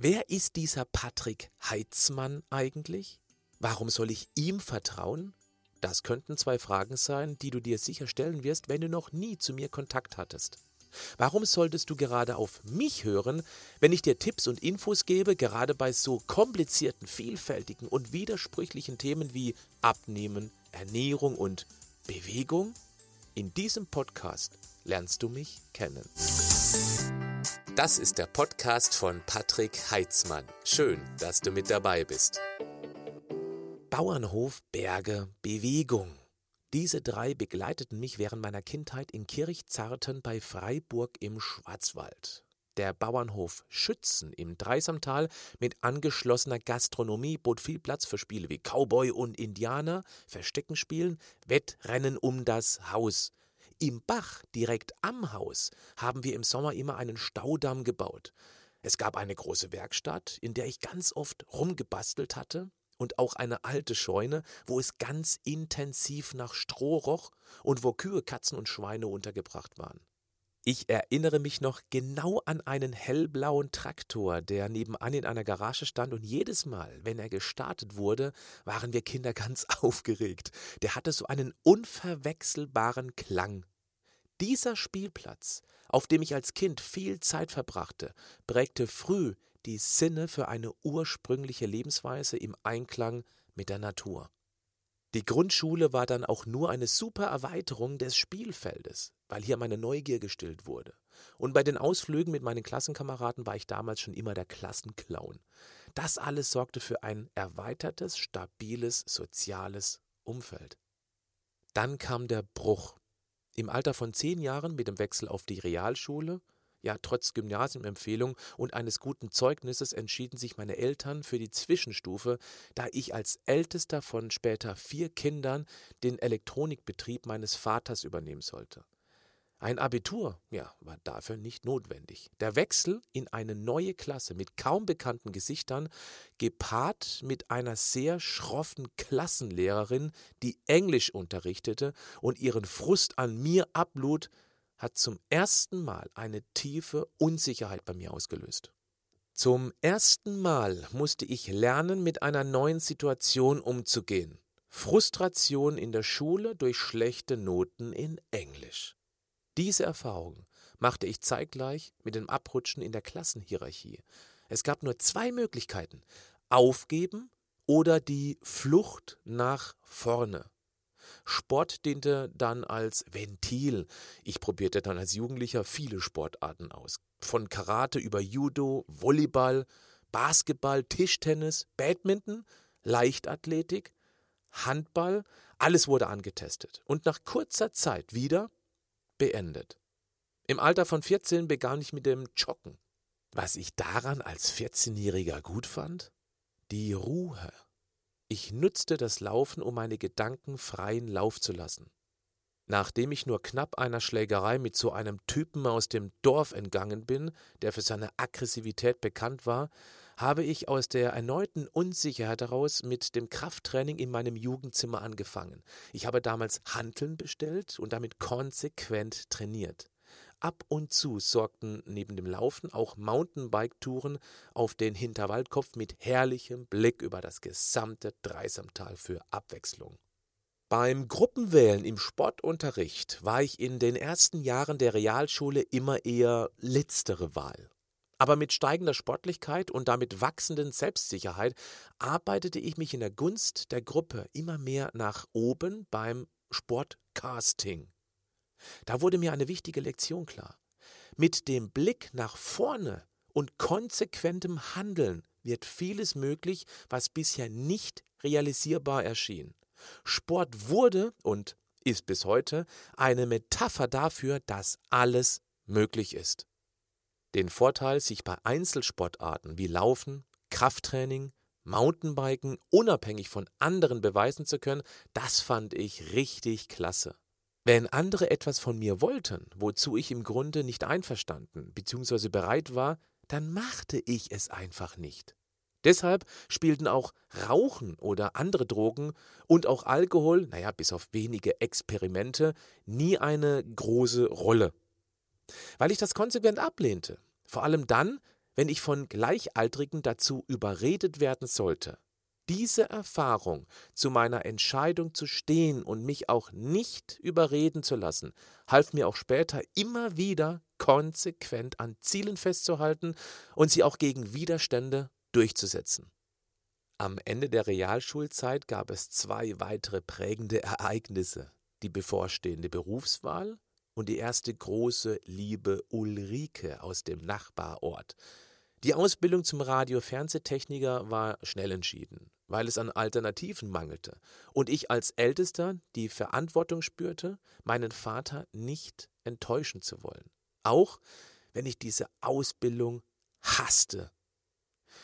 Wer ist dieser Patrick Heitzmann eigentlich? Warum soll ich ihm vertrauen? Das könnten zwei Fragen sein, die du dir sicher stellen wirst, wenn du noch nie zu mir Kontakt hattest. Warum solltest du gerade auf mich hören, wenn ich dir Tipps und Infos gebe, gerade bei so komplizierten, vielfältigen und widersprüchlichen Themen wie Abnehmen, Ernährung und Bewegung? In diesem Podcast lernst du mich kennen. Das ist der Podcast von Patrick Heitzmann. Schön, dass du mit dabei bist. Bauernhof, Berge, Bewegung. Diese drei begleiteten mich während meiner Kindheit in Kirchzarten bei Freiburg im Schwarzwald. Der Bauernhof Schützen im Dreisamtal mit angeschlossener Gastronomie bot viel Platz für Spiele wie Cowboy und Indianer, Versteckenspielen, Wettrennen um das Haus. Im Bach, direkt am Haus, haben wir im Sommer immer einen Staudamm gebaut. Es gab eine große Werkstatt, in der ich ganz oft rumgebastelt hatte, und auch eine alte Scheune, wo es ganz intensiv nach Stroh roch und wo Kühe, Katzen und Schweine untergebracht waren. Ich erinnere mich noch genau an einen hellblauen Traktor, der nebenan in einer Garage stand und jedes Mal, wenn er gestartet wurde, waren wir Kinder ganz aufgeregt. Der hatte so einen unverwechselbaren Klang. Dieser Spielplatz, auf dem ich als Kind viel Zeit verbrachte, prägte früh die Sinne für eine ursprüngliche Lebensweise im Einklang mit der Natur. Die Grundschule war dann auch nur eine super Erweiterung des Spielfeldes, weil hier meine Neugier gestillt wurde. Und bei den Ausflügen mit meinen Klassenkameraden war ich damals schon immer der Klassenclown. Das alles sorgte für ein erweitertes, stabiles, soziales Umfeld. Dann kam der Bruch. Im Alter von zehn Jahren mit dem Wechsel auf die Realschule ja, trotz Gymnasiumempfehlung und eines guten Zeugnisses entschieden sich meine Eltern für die Zwischenstufe, da ich als ältester von später vier Kindern den Elektronikbetrieb meines Vaters übernehmen sollte. Ein Abitur, ja, war dafür nicht notwendig. Der Wechsel in eine neue Klasse mit kaum bekannten Gesichtern, gepaart mit einer sehr schroffen Klassenlehrerin, die Englisch unterrichtete und ihren Frust an mir ablud, hat zum ersten Mal eine tiefe Unsicherheit bei mir ausgelöst. Zum ersten Mal musste ich lernen, mit einer neuen Situation umzugehen. Frustration in der Schule durch schlechte Noten in Englisch. Diese Erfahrung machte ich zeitgleich mit dem Abrutschen in der Klassenhierarchie. Es gab nur zwei Möglichkeiten aufgeben oder die Flucht nach vorne. Sport diente dann als Ventil. Ich probierte dann als Jugendlicher viele Sportarten aus. Von Karate über Judo, Volleyball, Basketball, Tischtennis, Badminton, Leichtathletik, Handball, alles wurde angetestet und nach kurzer Zeit wieder beendet. Im Alter von 14 begann ich mit dem Joggen. Was ich daran als 14-Jähriger gut fand? Die Ruhe. Ich nutzte das Laufen, um meine Gedanken freien Lauf zu lassen. Nachdem ich nur knapp einer Schlägerei mit so einem Typen aus dem Dorf entgangen bin, der für seine Aggressivität bekannt war, habe ich aus der erneuten Unsicherheit heraus mit dem Krafttraining in meinem Jugendzimmer angefangen. Ich habe damals Hanteln bestellt und damit konsequent trainiert. Ab und zu sorgten neben dem Laufen auch Mountainbike-Touren auf den Hinterwaldkopf mit herrlichem Blick über das gesamte Dreisamtal für Abwechslung. Beim Gruppenwählen im Sportunterricht war ich in den ersten Jahren der Realschule immer eher letztere Wahl. Aber mit steigender Sportlichkeit und damit wachsenden Selbstsicherheit arbeitete ich mich in der Gunst der Gruppe immer mehr nach oben beim Sportcasting. Da wurde mir eine wichtige Lektion klar. Mit dem Blick nach vorne und konsequentem Handeln wird vieles möglich, was bisher nicht realisierbar erschien. Sport wurde und ist bis heute eine Metapher dafür, dass alles möglich ist. Den Vorteil, sich bei Einzelsportarten wie Laufen, Krafttraining, Mountainbiken unabhängig von anderen beweisen zu können, das fand ich richtig klasse. Wenn andere etwas von mir wollten, wozu ich im Grunde nicht einverstanden bzw. bereit war, dann machte ich es einfach nicht. Deshalb spielten auch Rauchen oder andere Drogen und auch Alkohol, naja, bis auf wenige Experimente, nie eine große Rolle. Weil ich das konsequent ablehnte. Vor allem dann, wenn ich von Gleichaltrigen dazu überredet werden sollte, diese Erfahrung zu meiner Entscheidung zu stehen und mich auch nicht überreden zu lassen, half mir auch später immer wieder konsequent an Zielen festzuhalten und sie auch gegen Widerstände durchzusetzen. Am Ende der Realschulzeit gab es zwei weitere prägende Ereignisse, die bevorstehende Berufswahl und die erste große Liebe Ulrike aus dem Nachbarort. Die Ausbildung zum Radio-Fernsehtechniker war schnell entschieden, weil es an Alternativen mangelte und ich als Ältester die Verantwortung spürte, meinen Vater nicht enttäuschen zu wollen. Auch wenn ich diese Ausbildung hasste.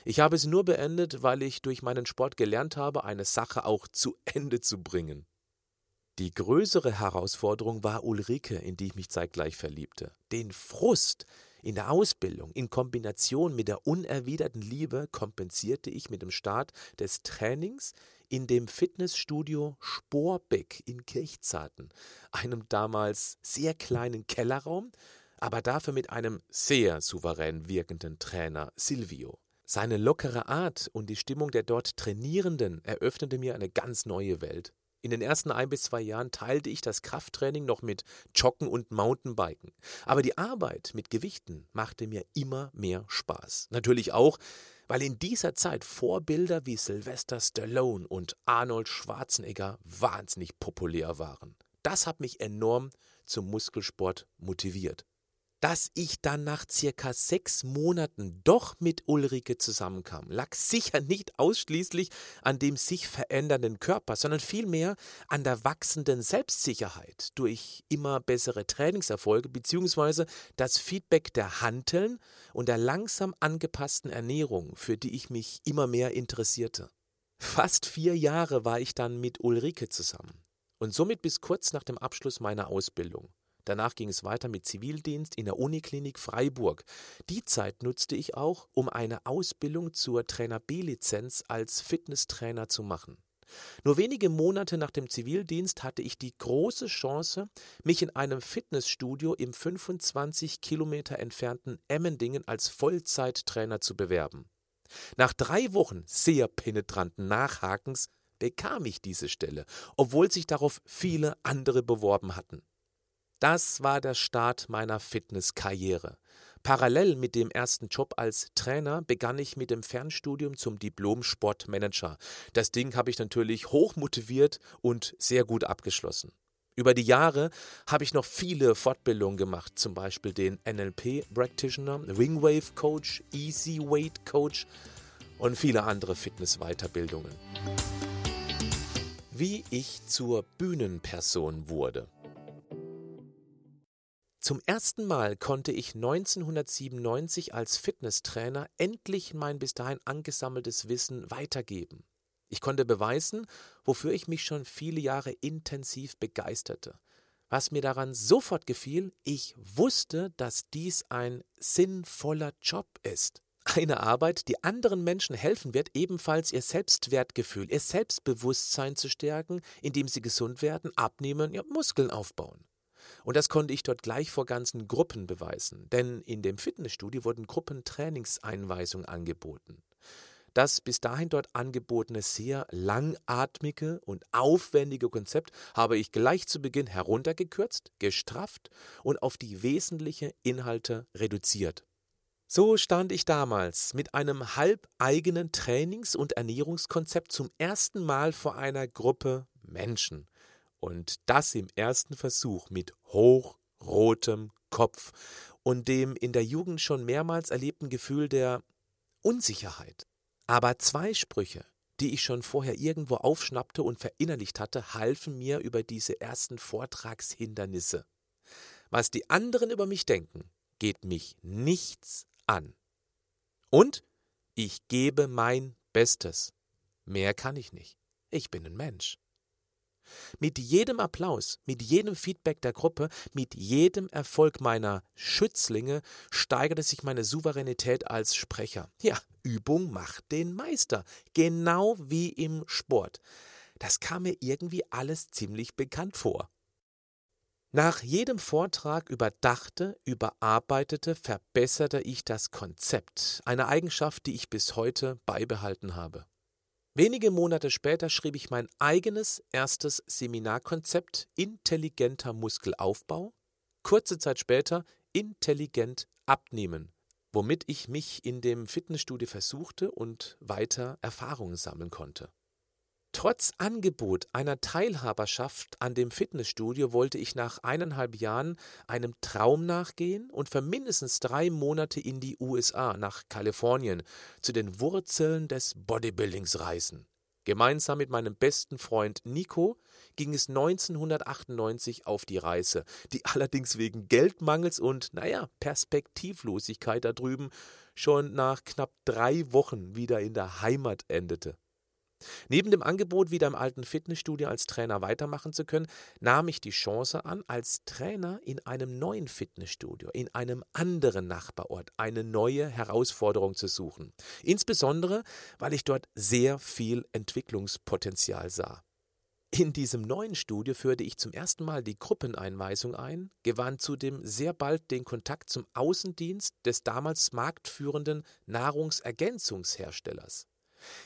Ich habe sie nur beendet, weil ich durch meinen Sport gelernt habe, eine Sache auch zu Ende zu bringen. Die größere Herausforderung war Ulrike, in die ich mich zeitgleich verliebte. Den Frust in der Ausbildung in Kombination mit der unerwiderten Liebe kompensierte ich mit dem Start des Trainings in dem Fitnessstudio Sporbeck in Kirchzarten, einem damals sehr kleinen Kellerraum, aber dafür mit einem sehr souverän wirkenden Trainer Silvio. Seine lockere Art und die Stimmung der dort Trainierenden eröffnete mir eine ganz neue Welt. In den ersten ein bis zwei Jahren teilte ich das Krafttraining noch mit Joggen und Mountainbiken. Aber die Arbeit mit Gewichten machte mir immer mehr Spaß. Natürlich auch, weil in dieser Zeit Vorbilder wie Sylvester Stallone und Arnold Schwarzenegger wahnsinnig populär waren. Das hat mich enorm zum Muskelsport motiviert dass ich dann nach circa sechs Monaten doch mit Ulrike zusammenkam, lag sicher nicht ausschließlich an dem sich verändernden Körper, sondern vielmehr an der wachsenden Selbstsicherheit durch immer bessere Trainingserfolge bzw. das Feedback der Hanteln und der langsam angepassten Ernährung, für die ich mich immer mehr interessierte. Fast vier Jahre war ich dann mit Ulrike zusammen und somit bis kurz nach dem Abschluss meiner Ausbildung. Danach ging es weiter mit Zivildienst in der Uniklinik Freiburg. Die Zeit nutzte ich auch, um eine Ausbildung zur Trainer B-Lizenz als Fitnesstrainer zu machen. Nur wenige Monate nach dem Zivildienst hatte ich die große Chance, mich in einem Fitnessstudio im 25 Kilometer entfernten Emmendingen als Vollzeittrainer zu bewerben. Nach drei Wochen sehr penetranten Nachhakens bekam ich diese Stelle, obwohl sich darauf viele andere beworben hatten. Das war der Start meiner Fitnesskarriere. Parallel mit dem ersten Job als Trainer begann ich mit dem Fernstudium zum Diplom-Sportmanager. Das Ding habe ich natürlich hoch motiviert und sehr gut abgeschlossen. Über die Jahre habe ich noch viele Fortbildungen gemacht, zum Beispiel den NLP Practitioner, Wingwave Coach, Easy Weight Coach und viele andere Fitness-Weiterbildungen. Wie ich zur Bühnenperson wurde. Zum ersten Mal konnte ich 1997 als Fitnesstrainer endlich mein bis dahin angesammeltes Wissen weitergeben. Ich konnte beweisen, wofür ich mich schon viele Jahre intensiv begeisterte. Was mir daran sofort gefiel, ich wusste, dass dies ein sinnvoller Job ist. Eine Arbeit, die anderen Menschen helfen wird, ebenfalls ihr Selbstwertgefühl, ihr Selbstbewusstsein zu stärken, indem sie gesund werden, abnehmen, ja, Muskeln aufbauen. Und das konnte ich dort gleich vor ganzen Gruppen beweisen, denn in dem Fitnessstudio wurden Gruppentrainingseinweisungen angeboten. Das bis dahin dort angebotene sehr langatmige und aufwendige Konzept habe ich gleich zu Beginn heruntergekürzt, gestrafft und auf die wesentlichen Inhalte reduziert. So stand ich damals mit einem halbeigenen Trainings- und Ernährungskonzept zum ersten Mal vor einer Gruppe Menschen und das im ersten Versuch mit hochrotem Kopf und dem in der Jugend schon mehrmals erlebten Gefühl der Unsicherheit. Aber zwei Sprüche, die ich schon vorher irgendwo aufschnappte und verinnerlicht hatte, halfen mir über diese ersten Vortragshindernisse. Was die anderen über mich denken, geht mich nichts an. Und ich gebe mein Bestes. Mehr kann ich nicht. Ich bin ein Mensch. Mit jedem Applaus, mit jedem Feedback der Gruppe, mit jedem Erfolg meiner Schützlinge steigerte sich meine Souveränität als Sprecher. Ja, Übung macht den Meister, genau wie im Sport. Das kam mir irgendwie alles ziemlich bekannt vor. Nach jedem Vortrag überdachte, überarbeitete, verbesserte ich das Konzept, eine Eigenschaft, die ich bis heute beibehalten habe. Wenige Monate später schrieb ich mein eigenes erstes Seminarkonzept Intelligenter Muskelaufbau, kurze Zeit später Intelligent Abnehmen, womit ich mich in dem Fitnessstudio versuchte und weiter Erfahrungen sammeln konnte. Trotz Angebot einer Teilhaberschaft an dem Fitnessstudio wollte ich nach eineinhalb Jahren einem Traum nachgehen und für mindestens drei Monate in die USA, nach Kalifornien, zu den Wurzeln des Bodybuildings reisen. Gemeinsam mit meinem besten Freund Nico ging es 1998 auf die Reise, die allerdings wegen Geldmangels und, naja, Perspektivlosigkeit da drüben schon nach knapp drei Wochen wieder in der Heimat endete. Neben dem Angebot, wieder im alten Fitnessstudio als Trainer weitermachen zu können, nahm ich die Chance an, als Trainer in einem neuen Fitnessstudio, in einem anderen Nachbarort, eine neue Herausforderung zu suchen. Insbesondere, weil ich dort sehr viel Entwicklungspotenzial sah. In diesem neuen Studio führte ich zum ersten Mal die Gruppeneinweisung ein, gewann zudem sehr bald den Kontakt zum Außendienst des damals marktführenden Nahrungsergänzungsherstellers.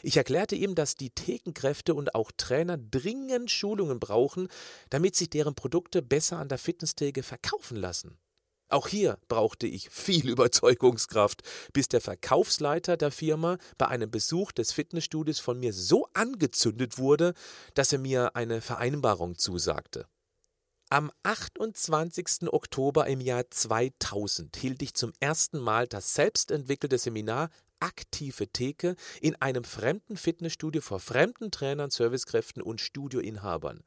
Ich erklärte ihm, dass die Thekenkräfte und auch Trainer dringend Schulungen brauchen, damit sich deren Produkte besser an der Fitnesstheke verkaufen lassen. Auch hier brauchte ich viel Überzeugungskraft, bis der Verkaufsleiter der Firma bei einem Besuch des Fitnessstudios von mir so angezündet wurde, dass er mir eine Vereinbarung zusagte. Am 28. Oktober im Jahr 2000 hielt ich zum ersten Mal das selbstentwickelte Seminar aktive Theke in einem fremden Fitnessstudio vor fremden Trainern, Servicekräften und Studioinhabern.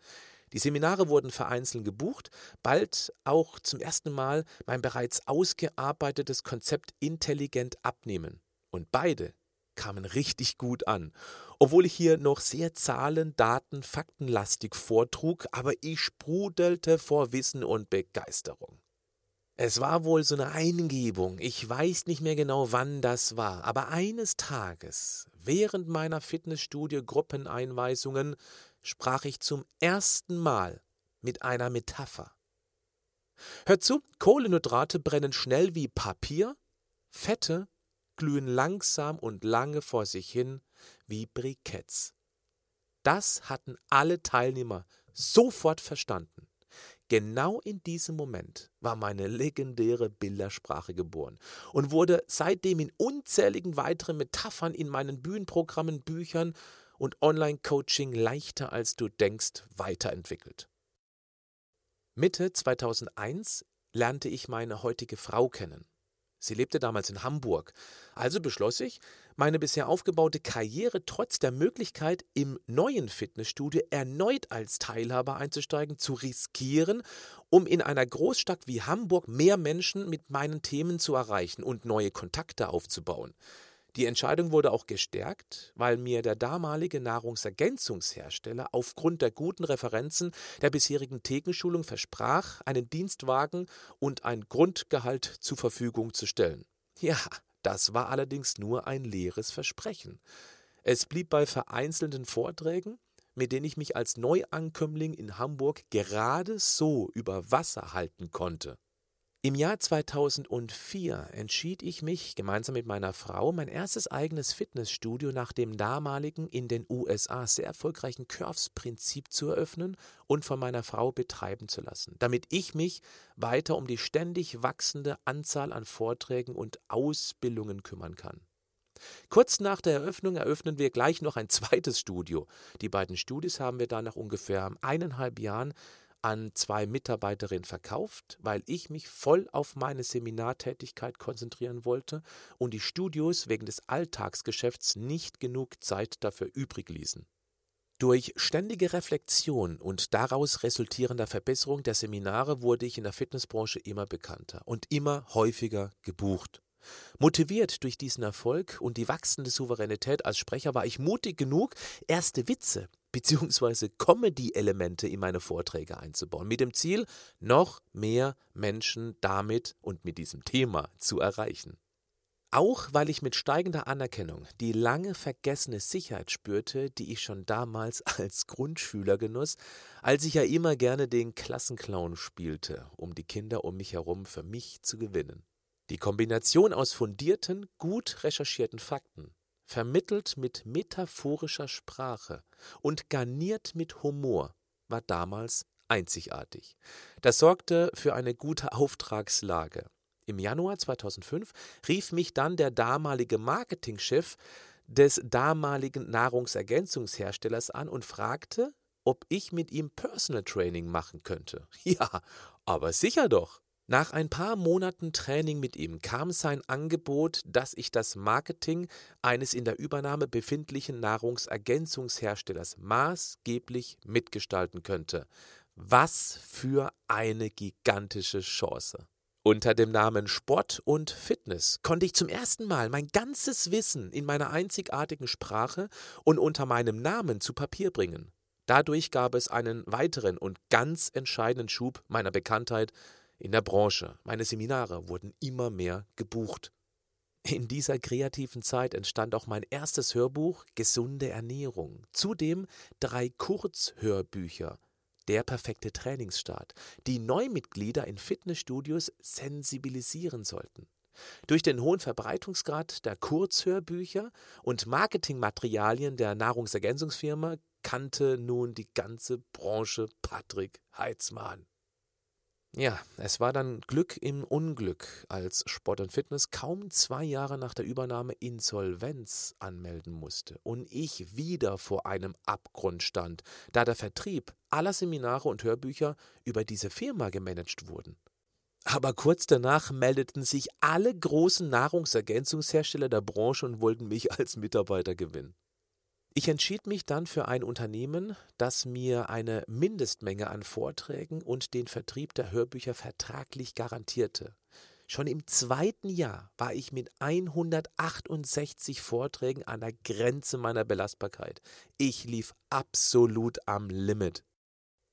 Die Seminare wurden vereinzelt gebucht, bald auch zum ersten Mal mein bereits ausgearbeitetes Konzept intelligent abnehmen. Und beide kamen richtig gut an. Obwohl ich hier noch sehr Zahlen, Daten, Faktenlastig vortrug, aber ich sprudelte vor Wissen und Begeisterung. Es war wohl so eine Eingebung, ich weiß nicht mehr genau, wann das war, aber eines Tages, während meiner Fitnessstudio-Gruppeneinweisungen, sprach ich zum ersten Mal mit einer Metapher. Hört zu, Kohlenhydrate brennen schnell wie Papier, Fette glühen langsam und lange vor sich hin wie Briketts. Das hatten alle Teilnehmer sofort verstanden. Genau in diesem Moment war meine legendäre Bildersprache geboren und wurde seitdem in unzähligen weiteren Metaphern in meinen Bühnenprogrammen, Büchern und Online-Coaching leichter als du denkst weiterentwickelt. Mitte 2001 lernte ich meine heutige Frau kennen. Sie lebte damals in Hamburg. Also beschloss ich, meine bisher aufgebaute Karriere trotz der Möglichkeit, im neuen Fitnessstudio erneut als Teilhaber einzusteigen, zu riskieren, um in einer Großstadt wie Hamburg mehr Menschen mit meinen Themen zu erreichen und neue Kontakte aufzubauen. Die Entscheidung wurde auch gestärkt, weil mir der damalige Nahrungsergänzungshersteller aufgrund der guten Referenzen der bisherigen Thekenschulung versprach, einen Dienstwagen und ein Grundgehalt zur Verfügung zu stellen. Ja, das war allerdings nur ein leeres Versprechen. Es blieb bei vereinzelten Vorträgen, mit denen ich mich als Neuankömmling in Hamburg gerade so über Wasser halten konnte. Im Jahr 2004 entschied ich mich, gemeinsam mit meiner Frau, mein erstes eigenes Fitnessstudio nach dem damaligen in den USA sehr erfolgreichen Curves-Prinzip zu eröffnen und von meiner Frau betreiben zu lassen, damit ich mich weiter um die ständig wachsende Anzahl an Vorträgen und Ausbildungen kümmern kann. Kurz nach der Eröffnung eröffnen wir gleich noch ein zweites Studio. Die beiden Studios haben wir dann nach ungefähr eineinhalb Jahren an zwei Mitarbeiterinnen verkauft, weil ich mich voll auf meine Seminartätigkeit konzentrieren wollte und die Studios wegen des Alltagsgeschäfts nicht genug Zeit dafür übrig ließen. Durch ständige Reflexion und daraus resultierender Verbesserung der Seminare wurde ich in der Fitnessbranche immer bekannter und immer häufiger gebucht. Motiviert durch diesen Erfolg und die wachsende Souveränität als Sprecher war ich mutig genug, erste Witze bzw. Comedy-Elemente in meine Vorträge einzubauen, mit dem Ziel, noch mehr Menschen damit und mit diesem Thema zu erreichen. Auch weil ich mit steigender Anerkennung die lange vergessene Sicherheit spürte, die ich schon damals als Grundschüler genoss, als ich ja immer gerne den Klassenclown spielte, um die Kinder um mich herum für mich zu gewinnen. Die Kombination aus fundierten, gut recherchierten Fakten, vermittelt mit metaphorischer Sprache und garniert mit Humor, war damals einzigartig. Das sorgte für eine gute Auftragslage. Im Januar 2005 rief mich dann der damalige Marketingchef des damaligen Nahrungsergänzungsherstellers an und fragte, ob ich mit ihm Personal Training machen könnte. Ja, aber sicher doch. Nach ein paar Monaten Training mit ihm kam sein Angebot, dass ich das Marketing eines in der Übernahme befindlichen Nahrungsergänzungsherstellers maßgeblich mitgestalten könnte. Was für eine gigantische Chance. Unter dem Namen Sport und Fitness konnte ich zum ersten Mal mein ganzes Wissen in meiner einzigartigen Sprache und unter meinem Namen zu Papier bringen. Dadurch gab es einen weiteren und ganz entscheidenden Schub meiner Bekanntheit in der Branche. Meine Seminare wurden immer mehr gebucht. In dieser kreativen Zeit entstand auch mein erstes Hörbuch Gesunde Ernährung. Zudem drei Kurzhörbücher der perfekte Trainingsstart, die Neumitglieder in Fitnessstudios sensibilisieren sollten. Durch den hohen Verbreitungsgrad der Kurzhörbücher und Marketingmaterialien der Nahrungsergänzungsfirma kannte nun die ganze Branche Patrick Heitzmann. Ja, es war dann Glück im Unglück, als Sport und Fitness kaum zwei Jahre nach der Übernahme Insolvenz anmelden musste und ich wieder vor einem Abgrund stand, da der Vertrieb aller Seminare und Hörbücher über diese Firma gemanagt wurden. Aber kurz danach meldeten sich alle großen Nahrungsergänzungshersteller der Branche und wollten mich als Mitarbeiter gewinnen. Ich entschied mich dann für ein Unternehmen, das mir eine Mindestmenge an Vorträgen und den Vertrieb der Hörbücher vertraglich garantierte. Schon im zweiten Jahr war ich mit 168 Vorträgen an der Grenze meiner Belastbarkeit. Ich lief absolut am Limit.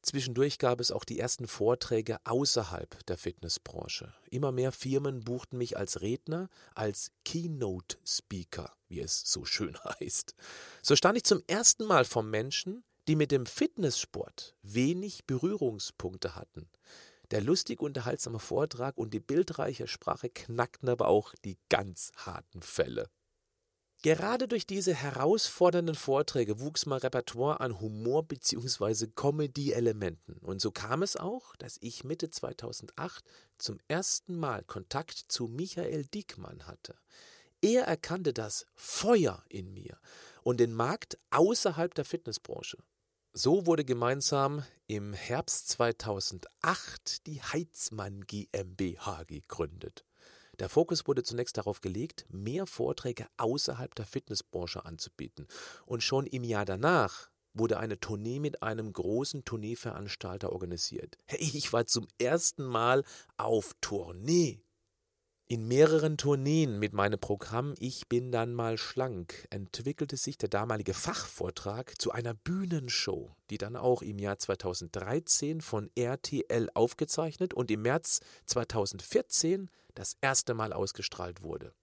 Zwischendurch gab es auch die ersten Vorträge außerhalb der Fitnessbranche. Immer mehr Firmen buchten mich als Redner, als Keynote Speaker, wie es so schön heißt. So stand ich zum ersten Mal vor Menschen, die mit dem Fitnesssport wenig Berührungspunkte hatten. Der lustig unterhaltsame Vortrag und die bildreiche Sprache knackten aber auch die ganz harten Fälle. Gerade durch diese herausfordernden Vorträge wuchs mein Repertoire an Humor bzw. Comedy-Elementen. Und so kam es auch, dass ich Mitte 2008 zum ersten Mal Kontakt zu Michael Diekmann hatte. Er erkannte das Feuer in mir und den Markt außerhalb der Fitnessbranche. So wurde gemeinsam im Herbst 2008 die Heizmann GmbH gegründet. Der Fokus wurde zunächst darauf gelegt, mehr Vorträge außerhalb der Fitnessbranche anzubieten. Und schon im Jahr danach wurde eine Tournee mit einem großen Tourneeveranstalter organisiert. Hey, ich war zum ersten Mal auf Tournee. In mehreren Tourneen mit meinem Programm Ich bin dann mal schlank entwickelte sich der damalige Fachvortrag zu einer Bühnenshow, die dann auch im Jahr 2013 von RTL aufgezeichnet und im März 2014 das erste Mal ausgestrahlt wurde.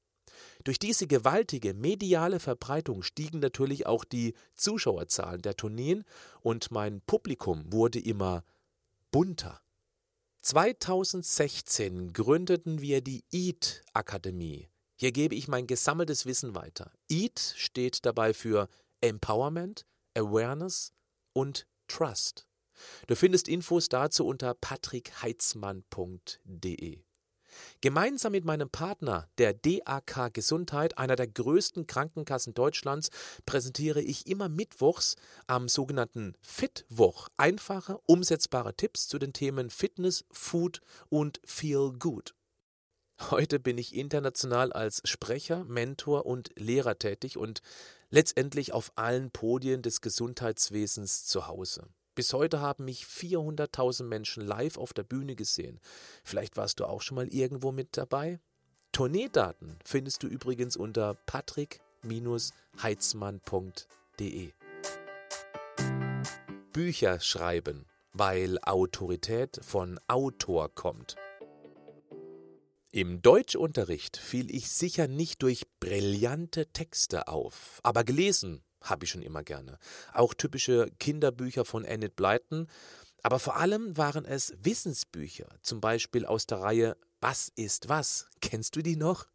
Durch diese gewaltige mediale Verbreitung stiegen natürlich auch die Zuschauerzahlen der Tourneen und mein Publikum wurde immer bunter. 2016 gründeten wir die EAT Akademie. Hier gebe ich mein gesammeltes Wissen weiter. EAT steht dabei für Empowerment, Awareness und Trust. Du findest Infos dazu unter patrickheitzmann.de. Gemeinsam mit meinem Partner, der DAK Gesundheit, einer der größten Krankenkassen Deutschlands, präsentiere ich immer mittwochs am sogenannten Fitwoch einfache, umsetzbare Tipps zu den Themen Fitness, Food und Feel Good. Heute bin ich international als Sprecher, Mentor und Lehrer tätig und letztendlich auf allen Podien des Gesundheitswesens zu Hause. Bis heute haben mich 400.000 Menschen live auf der Bühne gesehen. Vielleicht warst du auch schon mal irgendwo mit dabei? Tourneedaten findest du übrigens unter patrick-heitzmann.de. Bücher schreiben, weil Autorität von Autor kommt. Im Deutschunterricht fiel ich sicher nicht durch brillante Texte auf, aber gelesen habe ich schon immer gerne. Auch typische Kinderbücher von Enid Blyton, aber vor allem waren es Wissensbücher, zum Beispiel aus der Reihe Was ist was? Kennst du die noch?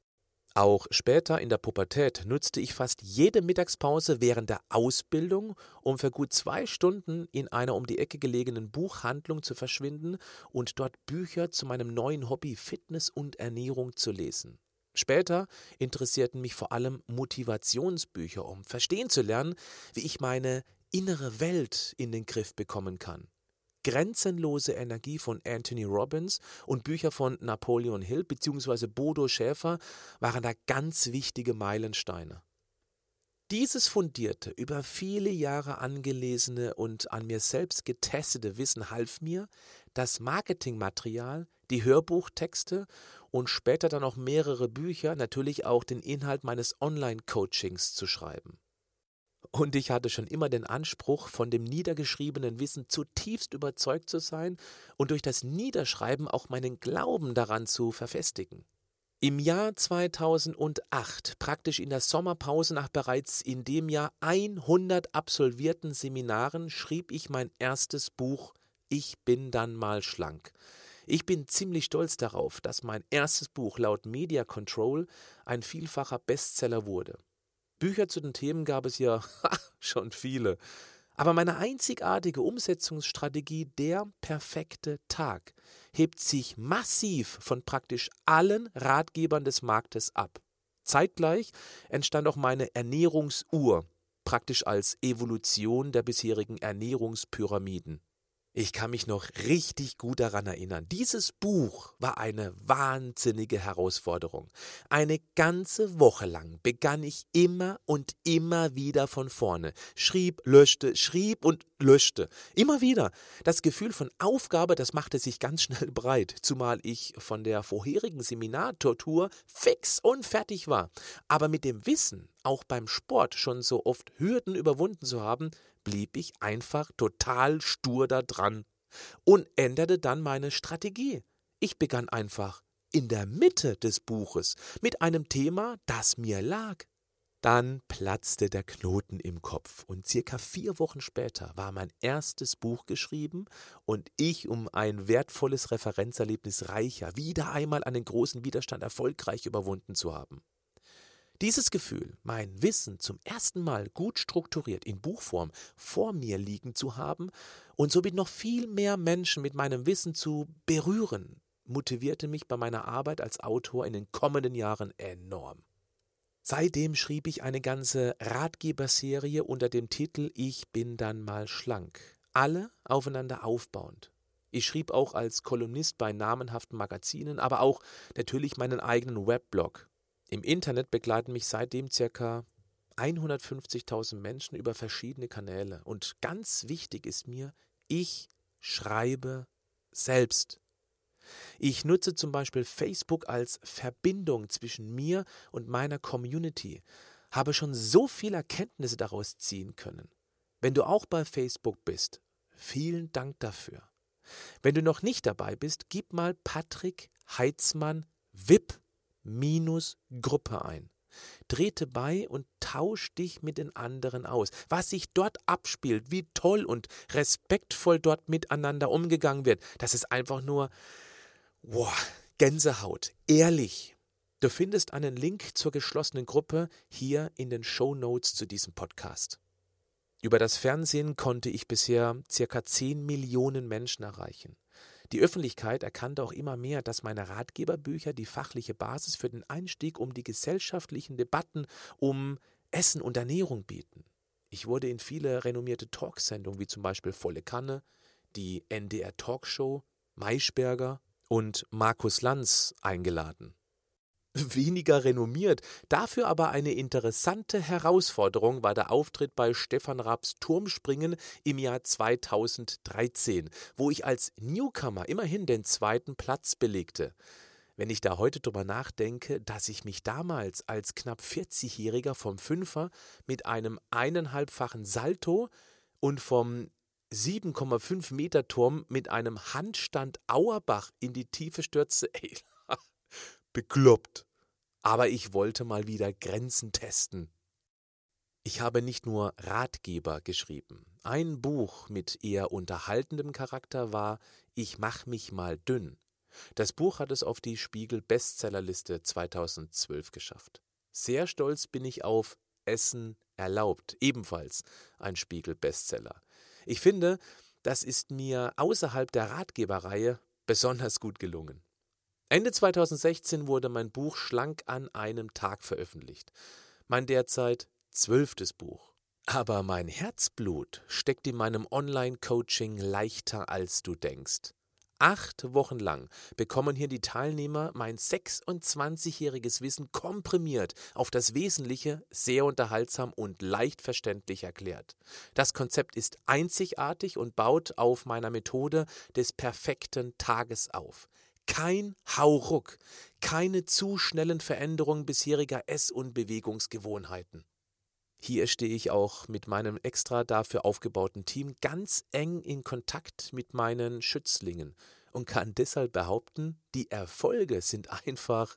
Auch später in der Pubertät nutzte ich fast jede Mittagspause während der Ausbildung, um für gut zwei Stunden in einer um die Ecke gelegenen Buchhandlung zu verschwinden und dort Bücher zu meinem neuen Hobby Fitness und Ernährung zu lesen. Später interessierten mich vor allem Motivationsbücher, um verstehen zu lernen, wie ich meine innere Welt in den Griff bekommen kann. Grenzenlose Energie von Anthony Robbins und Bücher von Napoleon Hill bzw. Bodo Schäfer waren da ganz wichtige Meilensteine. Dieses fundierte, über viele Jahre angelesene und an mir selbst getestete Wissen half mir, das Marketingmaterial, die Hörbuchtexte und später dann auch mehrere Bücher, natürlich auch den Inhalt meines Online-Coachings zu schreiben. Und ich hatte schon immer den Anspruch, von dem niedergeschriebenen Wissen zutiefst überzeugt zu sein und durch das Niederschreiben auch meinen Glauben daran zu verfestigen. Im Jahr 2008, praktisch in der Sommerpause nach bereits in dem Jahr 100 absolvierten Seminaren, schrieb ich mein erstes Buch Ich bin dann mal schlank. Ich bin ziemlich stolz darauf, dass mein erstes Buch laut Media Control ein vielfacher Bestseller wurde. Bücher zu den Themen gab es ja schon viele. Aber meine einzigartige Umsetzungsstrategie, der perfekte Tag, hebt sich massiv von praktisch allen Ratgebern des Marktes ab. Zeitgleich entstand auch meine Ernährungsuhr, praktisch als Evolution der bisherigen Ernährungspyramiden. Ich kann mich noch richtig gut daran erinnern. Dieses Buch war eine wahnsinnige Herausforderung. Eine ganze Woche lang begann ich immer und immer wieder von vorne. Schrieb, löschte, schrieb und löschte. Immer wieder. Das Gefühl von Aufgabe, das machte sich ganz schnell breit, zumal ich von der vorherigen Seminartortur fix und fertig war. Aber mit dem Wissen, auch beim Sport schon so oft Hürden überwunden zu haben, blieb ich einfach total stur da dran und änderte dann meine Strategie. Ich begann einfach in der Mitte des Buches mit einem Thema, das mir lag. Dann platzte der Knoten im Kopf und circa vier Wochen später war mein erstes Buch geschrieben und ich um ein wertvolles Referenzerlebnis reicher, wieder einmal einen großen Widerstand erfolgreich überwunden zu haben. Dieses Gefühl, mein Wissen zum ersten Mal gut strukturiert in Buchform vor mir liegen zu haben und somit noch viel mehr Menschen mit meinem Wissen zu berühren, motivierte mich bei meiner Arbeit als Autor in den kommenden Jahren enorm. Seitdem schrieb ich eine ganze Ratgeberserie unter dem Titel Ich bin dann mal schlank, alle aufeinander aufbauend. Ich schrieb auch als Kolumnist bei namenhaften Magazinen, aber auch natürlich meinen eigenen Weblog im Internet begleiten mich seitdem circa 150.000 Menschen über verschiedene Kanäle. Und ganz wichtig ist mir, ich schreibe selbst. Ich nutze zum Beispiel Facebook als Verbindung zwischen mir und meiner Community, habe schon so viele Erkenntnisse daraus ziehen können. Wenn du auch bei Facebook bist, vielen Dank dafür. Wenn du noch nicht dabei bist, gib mal Patrick Heitzmann VIP minus Gruppe ein. Trete bei und tausch dich mit den anderen aus. Was sich dort abspielt, wie toll und respektvoll dort miteinander umgegangen wird, das ist einfach nur wow, Gänsehaut, ehrlich. Du findest einen Link zur geschlossenen Gruppe hier in den Show Notes zu diesem Podcast. Über das Fernsehen konnte ich bisher circa 10 Millionen Menschen erreichen. Die Öffentlichkeit erkannte auch immer mehr, dass meine Ratgeberbücher die fachliche Basis für den Einstieg um die gesellschaftlichen Debatten um Essen und Ernährung bieten. Ich wurde in viele renommierte Talksendungen wie zum Beispiel Volle Kanne, die NDR Talkshow, Maischberger und Markus Lanz eingeladen weniger renommiert. Dafür aber eine interessante Herausforderung war der Auftritt bei Stefan Raabs Turmspringen im Jahr 2013, wo ich als Newcomer immerhin den zweiten Platz belegte. Wenn ich da heute drüber nachdenke, dass ich mich damals als knapp 40-Jähriger vom Fünfer mit einem eineinhalbfachen Salto und vom 7,5 Meter Turm mit einem Handstand Auerbach in die Tiefe stürze, ey, bekloppt. Aber ich wollte mal wieder Grenzen testen. Ich habe nicht nur Ratgeber geschrieben. Ein Buch mit eher unterhaltendem Charakter war Ich mach mich mal dünn. Das Buch hat es auf die Spiegel Bestsellerliste 2012 geschafft. Sehr stolz bin ich auf Essen erlaubt, ebenfalls ein Spiegel Bestseller. Ich finde, das ist mir außerhalb der Ratgeberreihe besonders gut gelungen. Ende 2016 wurde mein Buch Schlank an einem Tag veröffentlicht. Mein derzeit zwölftes Buch. Aber mein Herzblut steckt in meinem Online-Coaching leichter als du denkst. Acht Wochen lang bekommen hier die Teilnehmer mein 26-jähriges Wissen komprimiert auf das Wesentliche, sehr unterhaltsam und leicht verständlich erklärt. Das Konzept ist einzigartig und baut auf meiner Methode des perfekten Tages auf. Kein Hauruck, keine zu schnellen Veränderungen bisheriger Ess- und Bewegungsgewohnheiten. Hier stehe ich auch mit meinem extra dafür aufgebauten Team ganz eng in Kontakt mit meinen Schützlingen und kann deshalb behaupten, die Erfolge sind einfach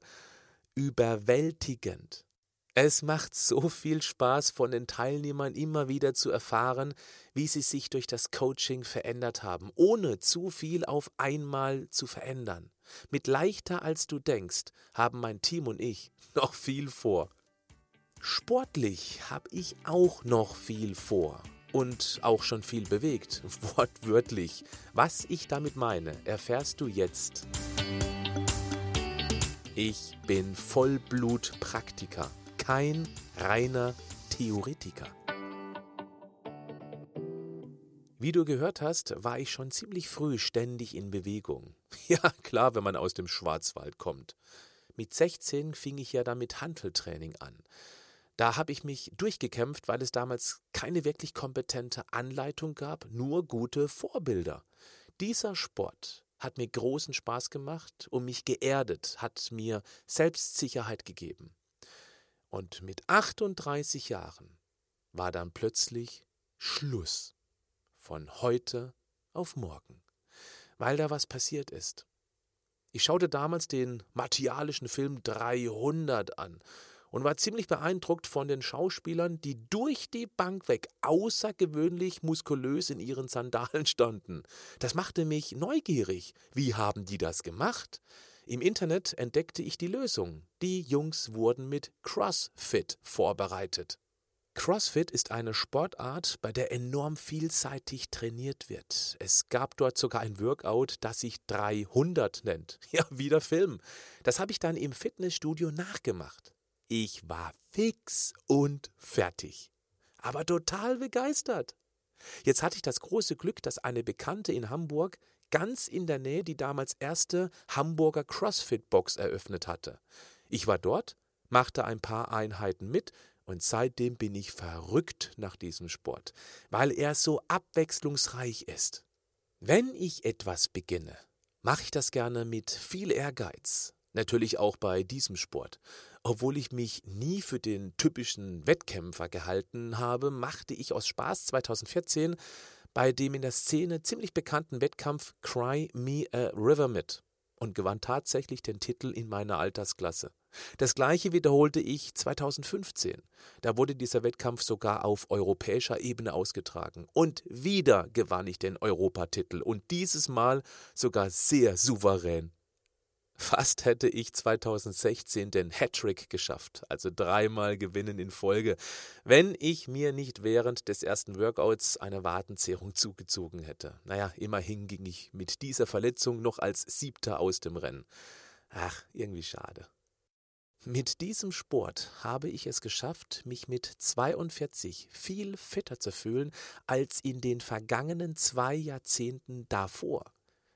überwältigend. Es macht so viel Spaß, von den Teilnehmern immer wieder zu erfahren, wie sie sich durch das Coaching verändert haben, ohne zu viel auf einmal zu verändern. Mit leichter als du denkst, haben mein Team und ich noch viel vor. Sportlich habe ich auch noch viel vor und auch schon viel bewegt, wortwörtlich. Was ich damit meine, erfährst du jetzt. Ich bin Vollblut-Praktiker, kein reiner Theoretiker. Wie du gehört hast, war ich schon ziemlich früh ständig in Bewegung. Ja, klar, wenn man aus dem Schwarzwald kommt. Mit 16 fing ich ja damit Hanteltraining an. Da habe ich mich durchgekämpft, weil es damals keine wirklich kompetente Anleitung gab, nur gute Vorbilder. Dieser Sport hat mir großen Spaß gemacht und mich geerdet, hat mir Selbstsicherheit gegeben. Und mit 38 Jahren war dann plötzlich Schluss. Von heute auf morgen. Weil da was passiert ist. Ich schaute damals den martialischen Film 300 an und war ziemlich beeindruckt von den Schauspielern, die durch die Bank weg außergewöhnlich muskulös in ihren Sandalen standen. Das machte mich neugierig. Wie haben die das gemacht? Im Internet entdeckte ich die Lösung. Die Jungs wurden mit CrossFit vorbereitet. CrossFit ist eine Sportart, bei der enorm vielseitig trainiert wird. Es gab dort sogar ein Workout, das sich 300 nennt. Ja, wieder Film. Das habe ich dann im Fitnessstudio nachgemacht. Ich war fix und fertig, aber total begeistert. Jetzt hatte ich das große Glück, dass eine Bekannte in Hamburg ganz in der Nähe die damals erste Hamburger CrossFit-Box eröffnet hatte. Ich war dort, machte ein paar Einheiten mit und seitdem bin ich verrückt nach diesem Sport, weil er so abwechslungsreich ist. Wenn ich etwas beginne, mache ich das gerne mit viel Ehrgeiz, natürlich auch bei diesem Sport. Obwohl ich mich nie für den typischen Wettkämpfer gehalten habe, machte ich aus Spaß 2014 bei dem in der Szene ziemlich bekannten Wettkampf Cry Me a River mit und gewann tatsächlich den Titel in meiner Altersklasse. Das gleiche wiederholte ich 2015. Da wurde dieser Wettkampf sogar auf europäischer Ebene ausgetragen. Und wieder gewann ich den Europatitel und dieses Mal sogar sehr souverän. Fast hätte ich 2016 den Hattrick geschafft, also dreimal gewinnen in Folge, wenn ich mir nicht während des ersten Workouts eine Wadenzehrung zugezogen hätte. Naja, immerhin ging ich mit dieser Verletzung noch als Siebter aus dem Rennen. Ach, irgendwie schade. Mit diesem Sport habe ich es geschafft, mich mit 42 viel fitter zu fühlen als in den vergangenen zwei Jahrzehnten davor.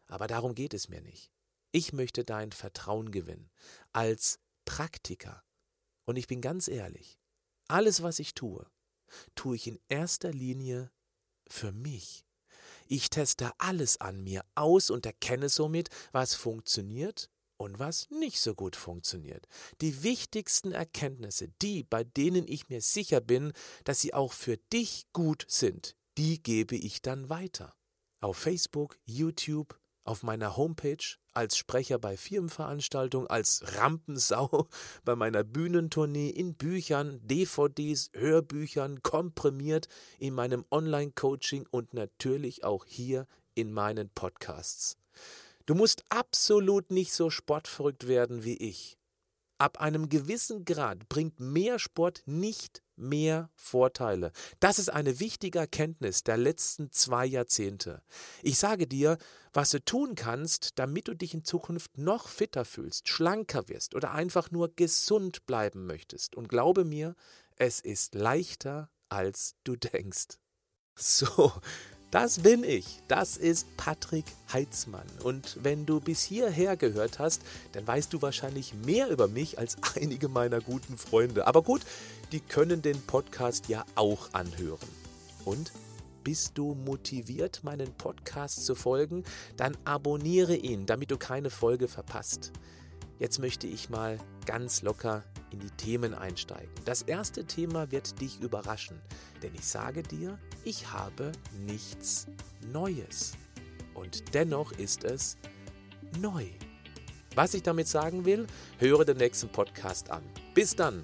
Aber darum geht es mir nicht. Ich möchte dein Vertrauen gewinnen als Praktiker. Und ich bin ganz ehrlich, alles, was ich tue, tue ich in erster Linie für mich. Ich teste alles an mir aus und erkenne somit, was funktioniert und was nicht so gut funktioniert. Die wichtigsten Erkenntnisse, die, bei denen ich mir sicher bin, dass sie auch für dich gut sind, die gebe ich dann weiter. Auf Facebook, YouTube, auf meiner Homepage, als Sprecher bei Firmenveranstaltungen, als Rampensau bei meiner Bühnentournee, in Büchern, DVDs, Hörbüchern, komprimiert in meinem Online-Coaching und natürlich auch hier in meinen Podcasts. Du musst absolut nicht so sportverrückt werden wie ich. Ab einem gewissen Grad bringt mehr Sport nicht mehr Vorteile. Das ist eine wichtige Erkenntnis der letzten zwei Jahrzehnte. Ich sage dir, was du tun kannst, damit du dich in Zukunft noch fitter fühlst, schlanker wirst oder einfach nur gesund bleiben möchtest. Und glaube mir, es ist leichter, als du denkst. So, das bin ich. Das ist Patrick Heitzmann. Und wenn du bis hierher gehört hast, dann weißt du wahrscheinlich mehr über mich als einige meiner guten Freunde. Aber gut, die können den Podcast ja auch anhören. Und bist du motiviert, meinen Podcast zu folgen? Dann abonniere ihn, damit du keine Folge verpasst. Jetzt möchte ich mal ganz locker in die Themen einsteigen. Das erste Thema wird dich überraschen, denn ich sage dir, ich habe nichts Neues. Und dennoch ist es neu. Was ich damit sagen will, höre den nächsten Podcast an. Bis dann,